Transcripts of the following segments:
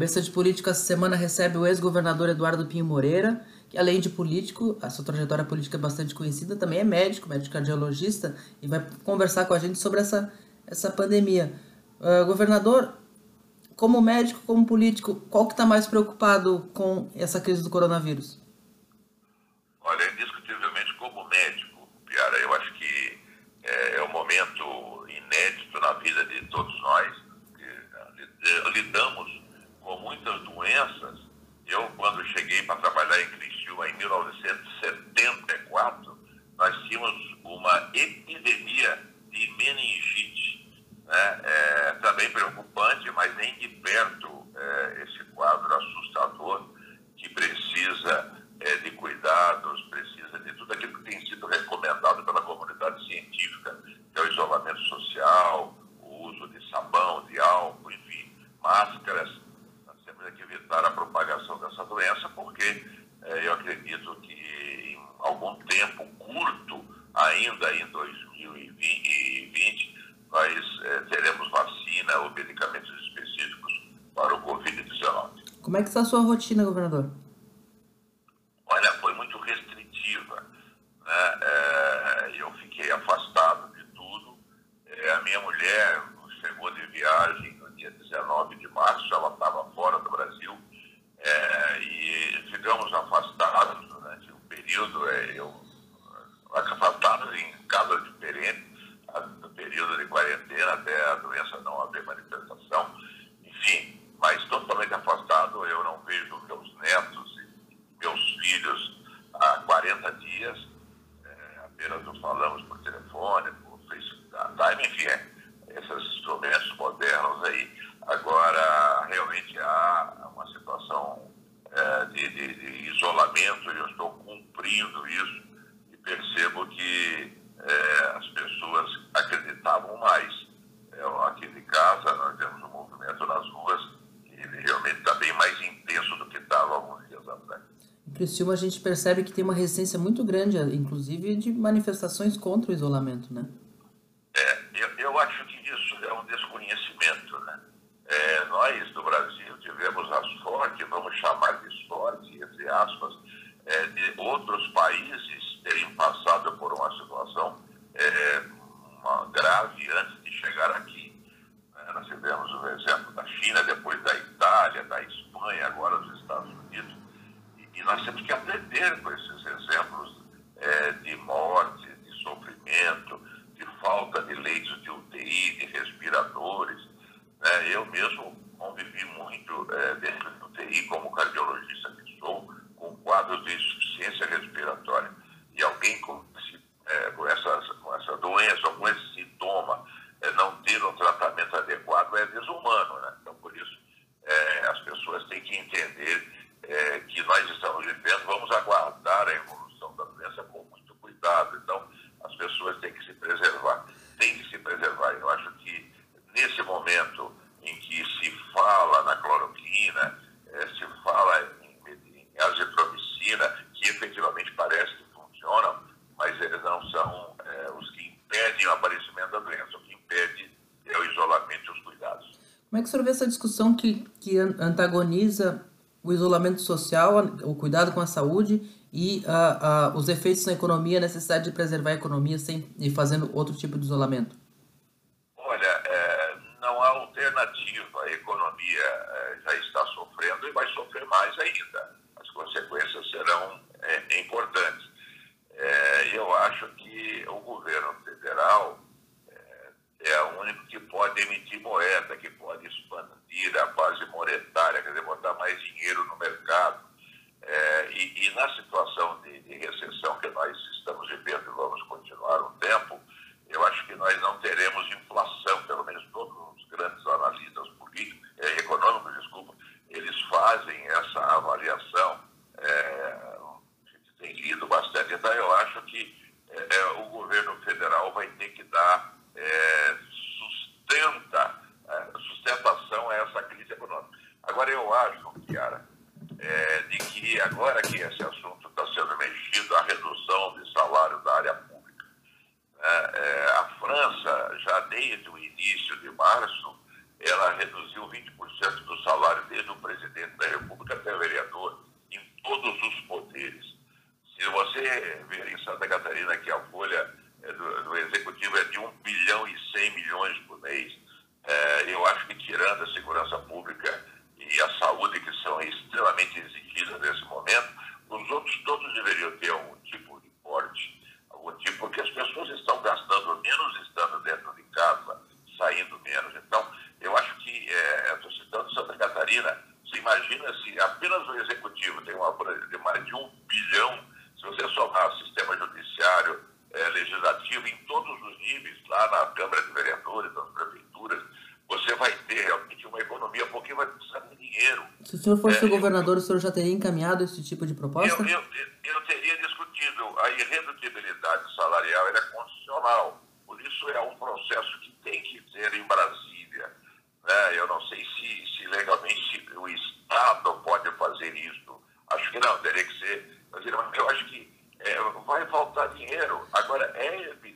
Cabeça de Política essa semana recebe o ex-governador Eduardo Pinho Moreira, que além de político, a sua trajetória política é bastante conhecida, também é médico, médico cardiologista, e vai conversar com a gente sobre essa, essa pandemia. Uh, governador, como médico, como político, qual que está mais preocupado com essa crise do coronavírus? Olha, é isso. endemia de meningite, né? é, também preocupante, mas nem de perto está a sua rotina, governador? Olha, foi muito restritiva. Né? É, eu fiquei afastado Criciúma a gente percebe que tem uma resistência muito grande, inclusive de manifestações contra o isolamento, né? são é, os que impedem o aparecimento da doença. O que impede é o isolamento e os cuidados. Como é que o senhor vê essa discussão que, que antagoniza o isolamento social, o cuidado com a saúde e uh, uh, os efeitos na economia, a necessidade de preservar a economia sem, e fazendo outro tipo de isolamento? Olha, é, não há alternativa. A economia é, já está sofrendo e vai sofrer mais ainda. As consequências serão é, importantes. eu acho que é, é o único que pode emitir moeda, que pode expandir a base monetária, quer dizer, botar mais dinheiro no mercado. É, e, e, na situação de, de recessão que nós Santa Catarina que a folha é, do, do executivo é de 1 bilhão e 100 milhões por mês, é, eu acho que tirando a segurança pública e a saúde, que são extremamente exigidas nesse momento, os outros todos deveriam ter algum tipo de porte, algum tipo, porque as pessoas estão gastando menos estando dentro de casa, saindo menos. Então, eu acho que, é, estou citando Santa Catarina, você imagina se apenas o executivo tem uma folha de mais de um bilhão, se você somar sistema judiciário, é, legislativo, em todos os níveis, lá na Câmara de Vereadores, nas prefeituras, você vai ter realmente uma economia, porque vai precisar de dinheiro. Se o senhor fosse é, o governador, o senhor já teria encaminhado esse tipo de proposta? Eu, eu, eu teria discutido. A irredutibilidade salarial é constitucional. Por isso é um processo que tem que ser em Brasília. Né? Eu não sei se, se legalmente o Estado pode fazer isso. Acho que não, teria que ser. Mas eu acho que é, vai faltar dinheiro. Agora, é evidente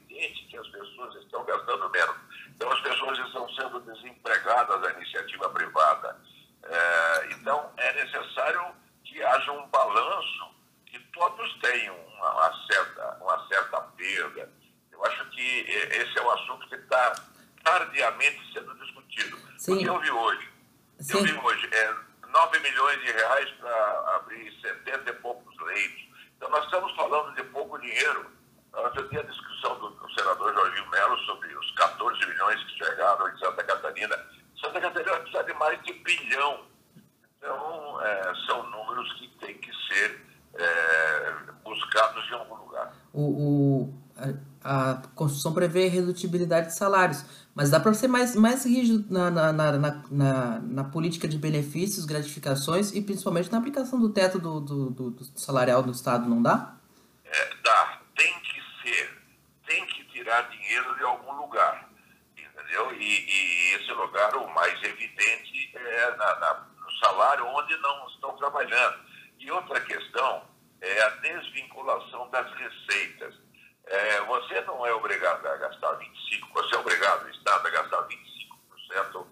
que as pessoas estão gastando menos. Então, as pessoas estão sendo desempregadas da iniciativa privada. É, então, é necessário que haja um balanço, que todos tenham uma, uma, certa, uma certa perda. Eu acho que esse é um assunto que está tardiamente sendo discutido. Sim. O que eu vi hoje? Sim. Eu vi hoje é, 9 milhões de reais para abrir 70 e poucos leitos. Então, nós estamos falando de pouco dinheiro. Eu vi a discussão do, do senador Jorginho Melo sobre os 14 milhões que chegaram em Santa Catarina. Santa Catarina precisa de mais de bilhão. Então, é, são números que têm que ser é, buscados em algum lugar. O, o, a, a Constituição prevê redutibilidade de salários, mas dá para ser mais, mais rígido na, na, na, na, na política de benefícios, gratificações e principalmente na aplicação do teto do, do, do, do salarial do Estado, não dá? É, dá. Tem que ser. Tem que tirar dinheiro de algum lugar. Entendeu? E, e esse lugar, o mais evidente, é na, na, no salário onde não estão trabalhando. E outra questão é a desvinculação das receitas. É, você não é obrigado a gastar 25%, você é obrigado, o Estado, a gastar 25%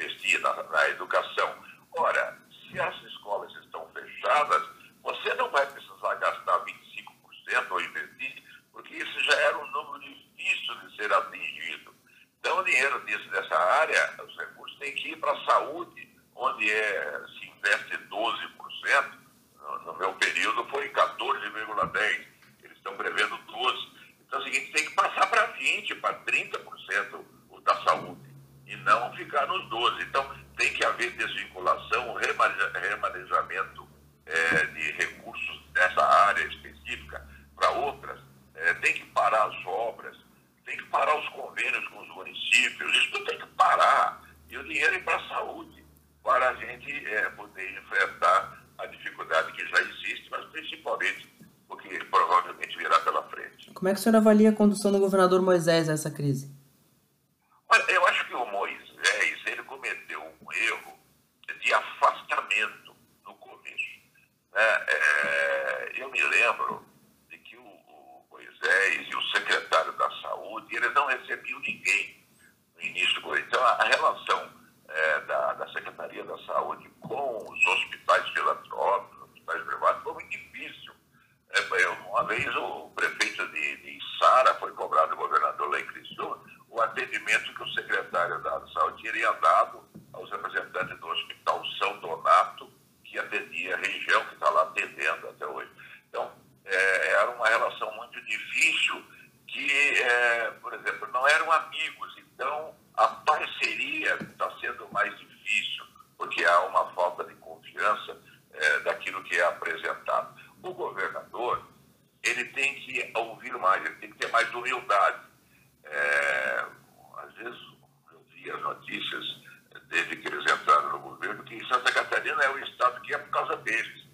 investir na, na educação. Ora, se as escolas estão fechadas, você não vai precisar gastar 25% ou investir, porque isso já era um número difícil de ser atingido. Então, o dinheiro desse, dessa área, os recursos têm que ir para a saúde, onde é, se investe 12%, no, no meu período foi 14,10%. Eles estão prevendo 12%. Então é o seguinte, tem que passar para 20%, para 30% o da saúde, e não ficar nos 12%. Então, tem que haver desvinculação, remanejamento é, de recursos dessa área específica para outras. É, tem que parar as obras, tem que parar os convênios com os municípios, isso tem que parar. E o dinheiro é para a saúde, para a gente é, poder enfrentar a dificuldade que já existe, mas principalmente o que provavelmente virá pela frente. Como é que o senhor avalia a condução do governador Moisés a essa crise? Olha, eu acho que o Moisés ele cometeu um erro de afastamento no começo. Né? É, eu me lembro de que o, o, Moisés e o secretário da Saúde eles não recebiam ninguém no início do governo. Então, a, a relação é, da, da Secretaria da Saúde com os hospitais filantrópicos, hospitais privados, foi muito difícil. É, uma vez o prefeito de, de Sara foi cobrado do governador lá em Criciúma o atendimento que o secretário da Saúde teria dado aos representantes do Hospital São Donato, que atendia a região, que está lá atendendo até hoje. Então, é, era uma relação muito difícil, que, é, por exemplo, não eram amigos. Então, a parceria está sendo mais difícil, porque há uma falta de confiança é, daquilo que é apresentado o governador ele tem que ouvir mais, ele tem que ter mais humildade. É, às vezes eu vi as notícias desde que eles entraram no governo que Santa Catarina é o estado que é por causa deles.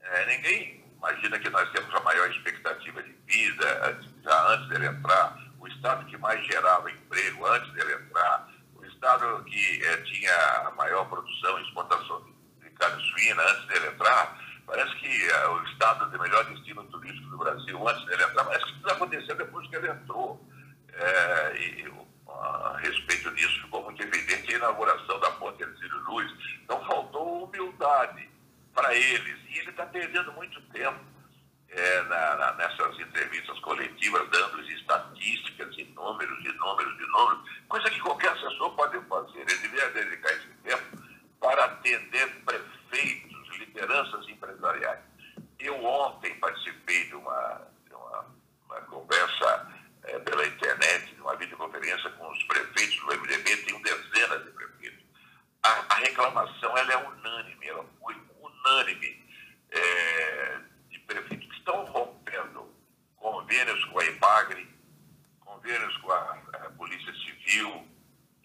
É, ninguém imagina que nós temos a maior expectativa de vida já antes dele entrar, o estado que mais gerava emprego antes dele entrar, o estado que é, tinha a maior produção e exportação de carne suína antes dele entrar. Parece que uh, o estado de melhor destino turístico do Brasil, antes dele entrar, parece que isso aconteceu depois que ele entrou. É, e nisso, ficou muito evidente a inauguração da ponte Ercílio Luz. Então faltou humildade para eles. E ele está perdendo muito tempo é, na, na, nessas entrevistas coletivas, dando estatísticas e números, e números, e números, coisa que qualquer assessor pode fazer. Ele deveria dedicar esse tempo para atender prefeitos, lideranças empresariais. Eu ontem participei de uma, de uma, uma conversa é, pela internet, de uma videoconferência com os prefeitos do MDB, tem dezenas de prefeitos. A, a reclamação ela é unânime, ela foi unânime é, de prefeitos que estão rompendo convênios com a IPAGRE, com a, a Polícia Civil,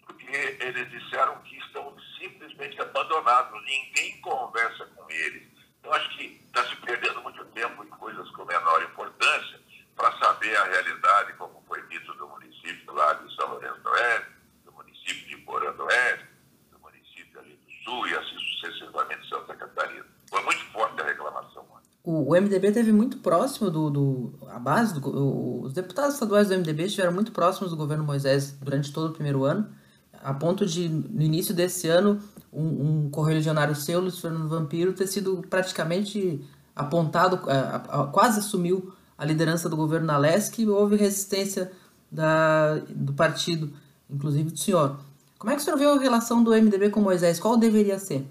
porque eles disseram que estão simplesmente abandonados, ninguém conversa com eles. Então, acho que está se perdendo muito tempo em coisas com menor importância para saber a realidade, como foi dito do município lá de São Lourenço do Oeste, do município de Porã do Oeste, do município ali do Sul e assim sucessivamente Santa Catarina. Foi muito forte a reclamação. O, MDB teve muito próximo do, do a base do, o, os deputados estaduais do MDB estiveram muito próximos do governo Moisés durante todo o primeiro ano, a ponto de no início desse ano um, um correligionário seu, Luiz Fernando Vampiro, ter sido praticamente apontado, a, a, quase assumiu a liderança do governo na LESC, houve resistência da, do partido, inclusive do senhor. Como é que o senhor vê a relação do MDB com Moisés? Qual deveria ser?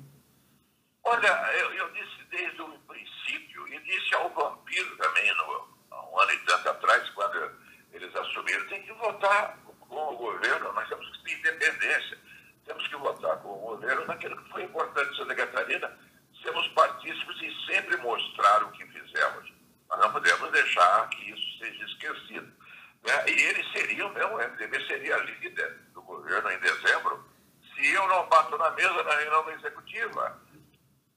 Olha, eu, eu disse desde o princípio, e disse ao Vampiro também, no, há um ano e tanto atrás, quando eles assumiram, tem que votar com o governo, nós temos que ter independência, temos que votar com o governo naquilo que foi importante em Santa Catarina, sermos partícipes e sempre mostrar o que fizemos nós não podemos deixar que isso seja esquecido. Né? E ele seria, né, o MDB seria líder do governo em dezembro se eu não bato na mesa na reunião executiva.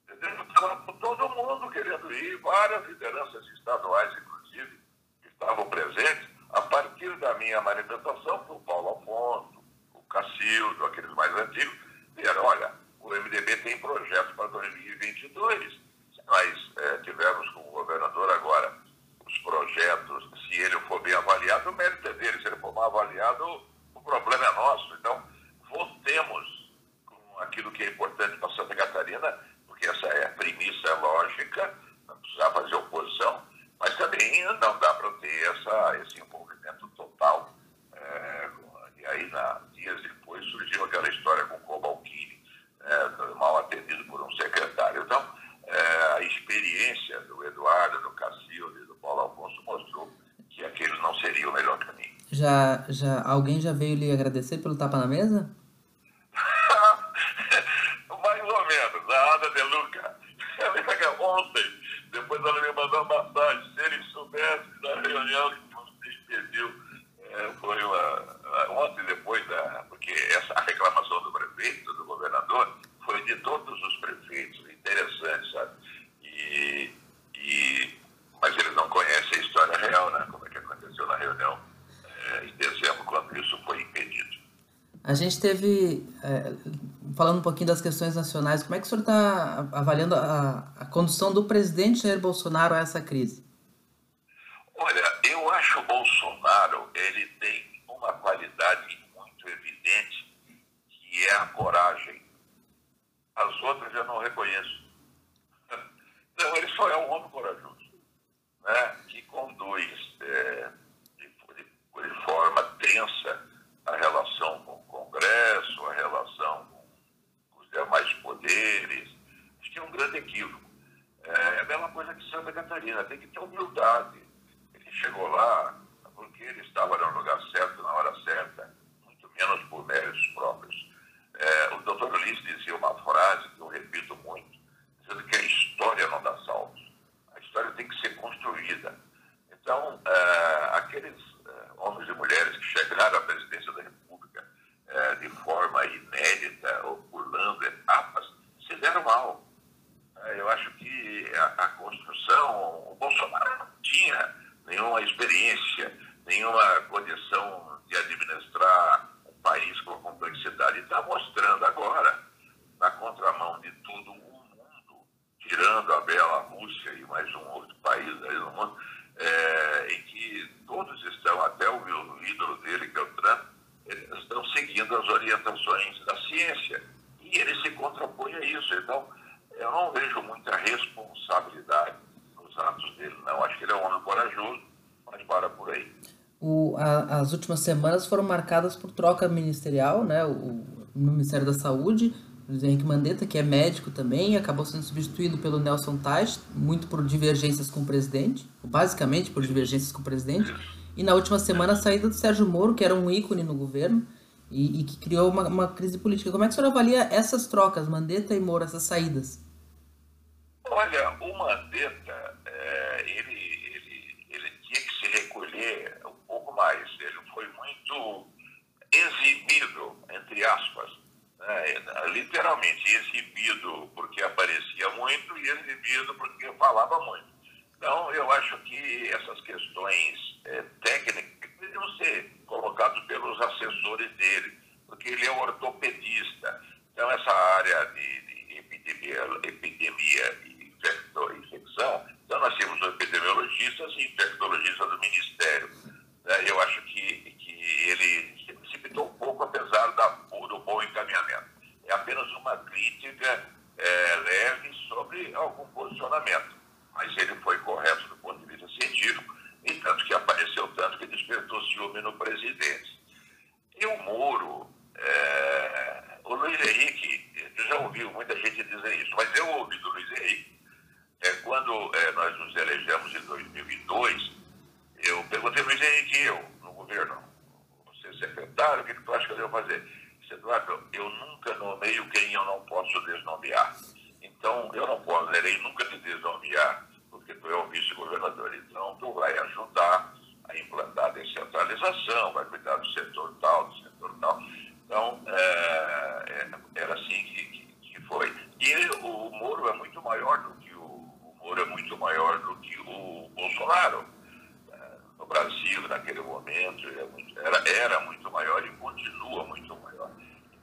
Estava todo mundo querendo ir, várias lideranças estaduais, inclusive, que estavam presentes, a partir da minha manifestação, o Paulo Afonso, o Cacildo, aqueles mais antigos, disseram, olha, o MDB tem projetos para 2022 nós é, tivemos com o governador agora os projetos, se ele for bem avaliado, o mérito é dele, se ele for mal avaliado, o problema é nosso. Então, votemos com aquilo que é importante para Santa Catarina, porque essa é a premissa lógica, não precisar fazer oposição, mas também não dá para ter essa, esse envolvimento total. É, e aí, na, dias depois, surgiu aquela história com o Cobalcini, é, mal atendido por um secretário. Então, é, a experiência do Eduardo, do Cacildo e do Paulo Alfonso mostrou que aquele não seria o melhor caminho. Já, alguém já veio lhe agradecer pelo tapa na mesa? Mais ou menos. A Ada De Luca. Ontem, depois ela me mandou uma mensagem. Se ele soubesse da reunião que você pediu, é, foi uma, ontem depois da. Porque essa, a reclamação do prefeito, do governador, foi de todos os prefeitos interessante, sabe? E, e, mas eles não conhecem a história real, né? Como é que aconteceu na reunião é, em dezembro, quando isso foi impedido. A gente teve, é, falando um pouquinho das questões nacionais, como é que o senhor está avaliando a, a condução do presidente Jair Bolsonaro a essa crise? Olha, eu acho o Bolsonaro, ele tem uma qualidade muito evidente, que é a coragem as outras eu não reconheço. Então, ele só é um homem corajoso, né? que conduz é, de, de, de, forma tensa a relação com o Congresso, a relação com os demais poderes. Acho que é um grande equívoco. É, a mesma coisa que Santa Catarina, tem que ter humildade. Ele chegou lá porque ele estava no lugar certo, na hora certa, muito menos por méritos próprios. É, o doutor Ulisses dizia uma frase que eu repito muito, dizendo que a história não dá saltos. A história tem que ser construída. Então, é, aqueles é, homens e mulheres que chegaram à presidência da República é, de forma inédita, ou O Bolsonaro não tinha nenhuma experiência, nenhuma condição de administrar um país com a complexidade. Está mostrando agora, na contramão de tudo o mundo, tirando a bela Rússia e mais um outro país aí no mundo, é, em que todos estão, até o meu ídolo dele, que é o Trump, estão seguindo as orientações da ciência. E ele se contrapõe a isso. Então, eu não vejo muita responsabilidade nos atos dele, não. Acho que ele é um homem corajoso, mas para por aí. O, a, as últimas semanas foram marcadas por troca ministerial, né? O, no Ministério da Saúde, Luiz Henrique Mandetta, que é médico também, acabou sendo substituído pelo Nelson Taj, muito por divergências com o presidente, basicamente por divergências com o presidente. E na última semana a saída do Sérgio Moro, que era um ícone no governo e, e que criou uma, uma, crise política. Como é que o senhor avalia essas trocas, Mandetta e Moro, essas saídas? Olha, o Mandetta, é, ele, ele, ele tinha que se recolher um pouco mais. Ele foi muito exibido, entre aspas, né? literalmente exibido porque aparecia muito e exibido porque falava muito. Então, eu acho que essas questões é, técnicas deveriam ser colocadas pelos assessores dele, porque ele é um ortopedista. Então, essa área de, de epidemia, epidemia e infecção, então nós temos epidemiologistas e infectologistas do Ministério. Né? Eu acho que, que ele se precipitou um pouco, apesar da, do bom encaminhamento. É apenas uma crítica é, leve sobre algum posicionamento mas ele foi correto do ponto de vista científico, e tanto que apareceu tanto que despertou ciúme no presidente. E o Moro, é, o Luiz Henrique, eu já ouvi muita gente dizer isso, mas eu ouvi do Luiz Henrique, é, quando é, nós nos elegemos em 2002, eu perguntei ao Luiz Henrique, eu, no governo, você é secretário, o que, que tu acha que eu devo fazer? Disse, Eduardo, eu nunca nomeio quem eu não posso desnomear. Então, eu não poderei nunca te desnomear, porque tu é o vice-governador. Então, tu vai ajudar a implantar a descentralização, vai cuidar do setor tal, do setor tal. Então, é, era assim que, que, que, foi. E o Moro é muito maior do que o, o Moro é muito maior do que o Bolsonaro. É, no Brasil, naquele momento, muito, era, era muito maior e continua muito maior.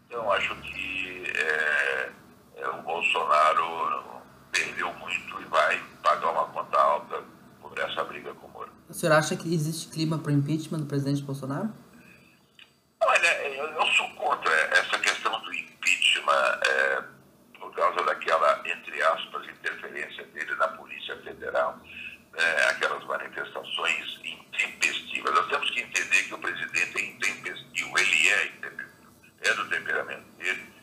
Então, acho que é, é, o Bolsonaro perdeu muito e vai pagar uma conta alta por essa briga com o Moro. O senhor acha que existe clima para impeachment do presidente Bolsonaro? Olha, eu, eu sou contra essa questão do impeachment é, por causa daquela, entre aspas, interferência dele na Polícia Federal, é, aquelas manifestações intempestivas. Nós temos que entender que o presidente é intempestivo, ele é intempestivo, é do temperamento dele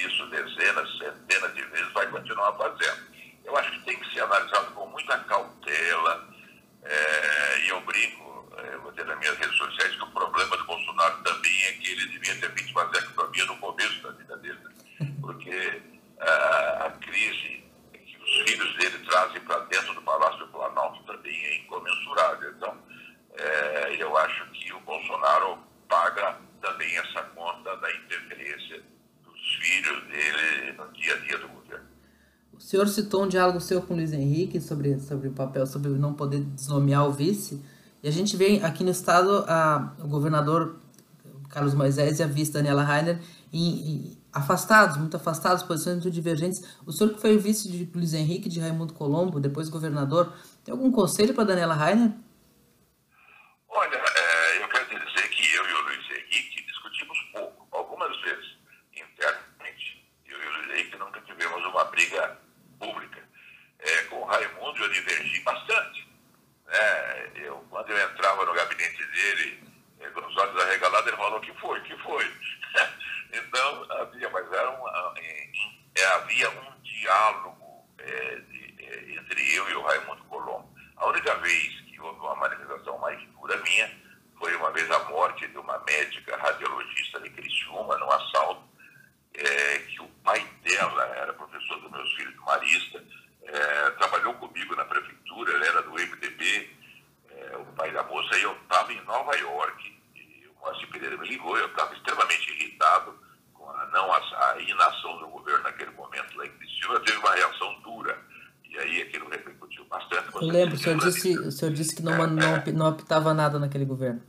isso dezenas, centenas de vezes, vai continuar fazendo. Eu acho que tem que ser analisado com muita cautela. É, e eu brinco, é, vou ter nas minhas redes sociais, que o problema do Bolsonaro também é que ele devia ter feito vasectomia no começo da vida dele. Né? Porque a, a crise que os filhos dele trazem para dentro do Palácio do Planalto também é incomensurável. Então, é, eu acho que o Bolsonaro paga também essa conta da interferência filhos dele no dia a dia do governo. O senhor citou um diálogo seu com Luiz Henrique sobre, sobre o papel, sobre não poder desnomear o vice. E a gente vê aqui no estado a, o governador Carlos Moisés e a vice Daniela Rainer em, em, afastados, muito afastados, posições muito divergentes. O senhor que foi o vice de Luiz Henrique, de Raimundo Colombo, depois governador, tem algum conselho para Daniela Rainer? Olha, é, eu quero dizer que eu e o Luiz Henrique discutimos pouco, algumas vezes que nunca tivemos uma briga pública. É, com o Raimundo eu divergi bastante. Né? Eu, quando eu entrava no gabinete dele, é, com os olhos arregalados, ele falou que que foi. então, havia, mas era uma, é, havia um diálogo é, de, é, entre eu e o Raimundo Colombo. A única vez que houve uma manifestação mais dura minha foi uma vez a morte de uma médica radiologista de Criciúma, num assalto é, que o pai dela era professor dos meus filhos de Marista, é, trabalhou comigo na prefeitura, ele era do MDB, é, o pai da moça, e eu estava em Nova York, e o Márcio Pereira me ligou, eu estava extremamente irritado com a, não, a, a inação do governo naquele momento lá em Criciúma, teve uma reação dura, e aí aquilo repercutiu bastante. Eu lembro, o senhor, disse, o senhor disse que não, não, não optava nada naquele governo.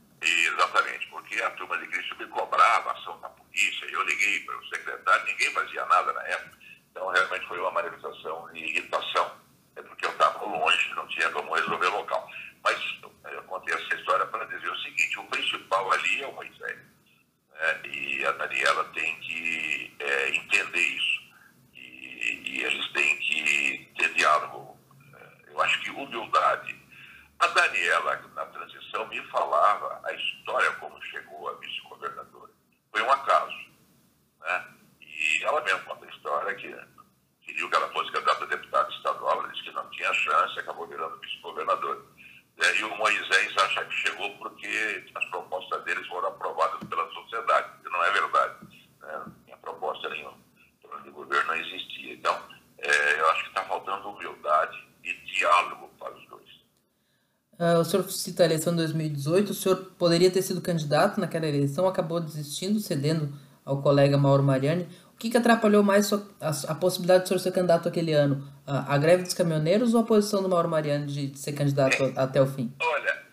senhor cita a eleição de 2018, o senhor poderia ter sido candidato naquela eleição, acabou desistindo, cedendo ao colega Mauro Mariani. O que, que atrapalhou mais a, a, a possibilidade do senhor ser candidato aquele ano? A, a, greve dos caminhoneiros ou a posição do Mauro Mariani de, de ser candidato até o fim? Olha,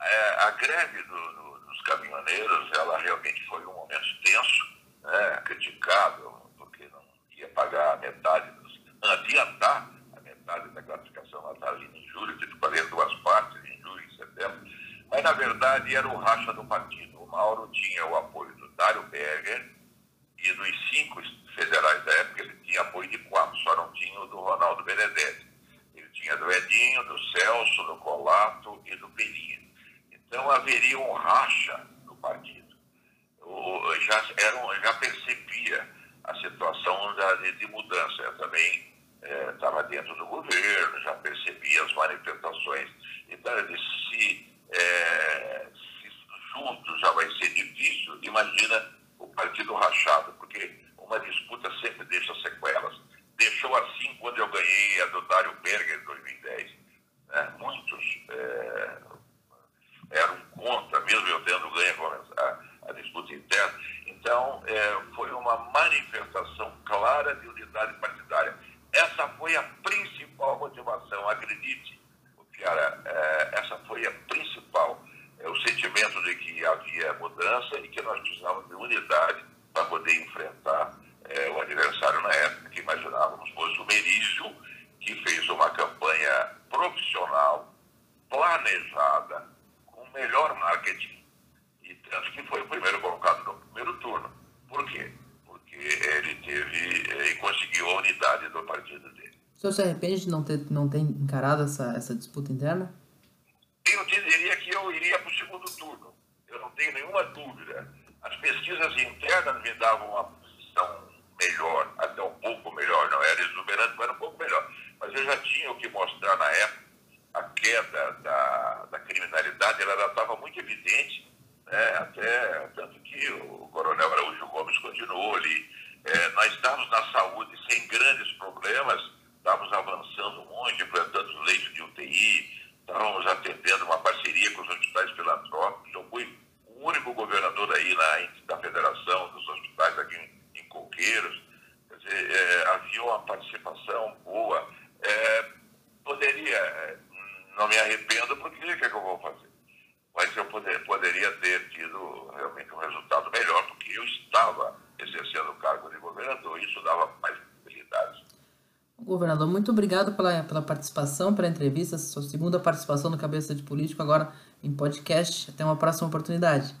é, a greve do, do, dos caminhoneiros, ela realmente foi um momento tenso, né, criticável, porque não ia pagar a metade, dos, adiantar a metade da classificação natalina em julho, teve 40 mas, na verdade, era o racha do partido. O Mauro tinha o apoio do Dário Berger, e dos cinco federais da época, ele tinha apoio de quatro, só não tinha o do Ronaldo Benedetti. Ele tinha do Edinho, do Celso, do Colato e do Peninha. Então haveria um racha no partido. Já, era, já percebia a situação de mudança. Eu também estava é, dentro do governo, já percebia as manifestações. Então eu disse, se, é, juntos já vai ser difícil, imagina o partido rachado, porque uma disputa sempre deixa sequelas. Deixou assim quando eu ganhei a do Dário Berger em 2010. Né? Muitos é, eram contra, mesmo eu tendo ganho a, a disputa interna. Então, é, foi uma manifestação clara de unidade partidária. Essa foi a principal motivação, acredite, Piara, é, essa foi a principal é, o sentimento de que havia mudança e que nós precisávamos de unidade para poder enfrentar é, o adversário na época, que imaginávamos fosse o Merício, que fez uma campanha profissional, planejada, com melhor marketing, e tanto que foi o primeiro colocado no primeiro turno. Por quê? Porque ele teve é, e conseguiu a unidade do partido dele. O senhor se arrepende de não ter, não ter encarado essa, essa disputa interna? Eu diria que eu iria para o segundo turno. Eu não tenho nenhuma dúvida. As pesquisas internas me davam uma posição melhor, até um pouco melhor. Não era exuberante, mas era um pouco melhor. Mas eu já tinha o que mostrar na época. A queda da, da criminalidade ela já estava muito evidente, né? até tanto que o coronel Araújo Gomes continuou ali. É, nós estávamos na saúde sem grandes problemas, estávamos avançando muito, implantando leitos de UTI, estávamos atendendo uma parceria com os hospitais filantrópicos. Eu fui o único governador aí na, da Federação dos Hospitais aqui em, em Coqueiros. Quer dizer, é, havia uma participação boa. É, poderia, é, não me arrependo, porque o que, é que eu vou fazer? Mas eu poder, poderia ter tido realmente um resultado melhor, porque eu estava exercendo o cargo de governador e isso dava mais possibilidades. Governador, muito obrigado pela, pela participação, pela entrevista, sua segunda participação no Cabeça de Político, agora em podcast. Até uma próxima oportunidade.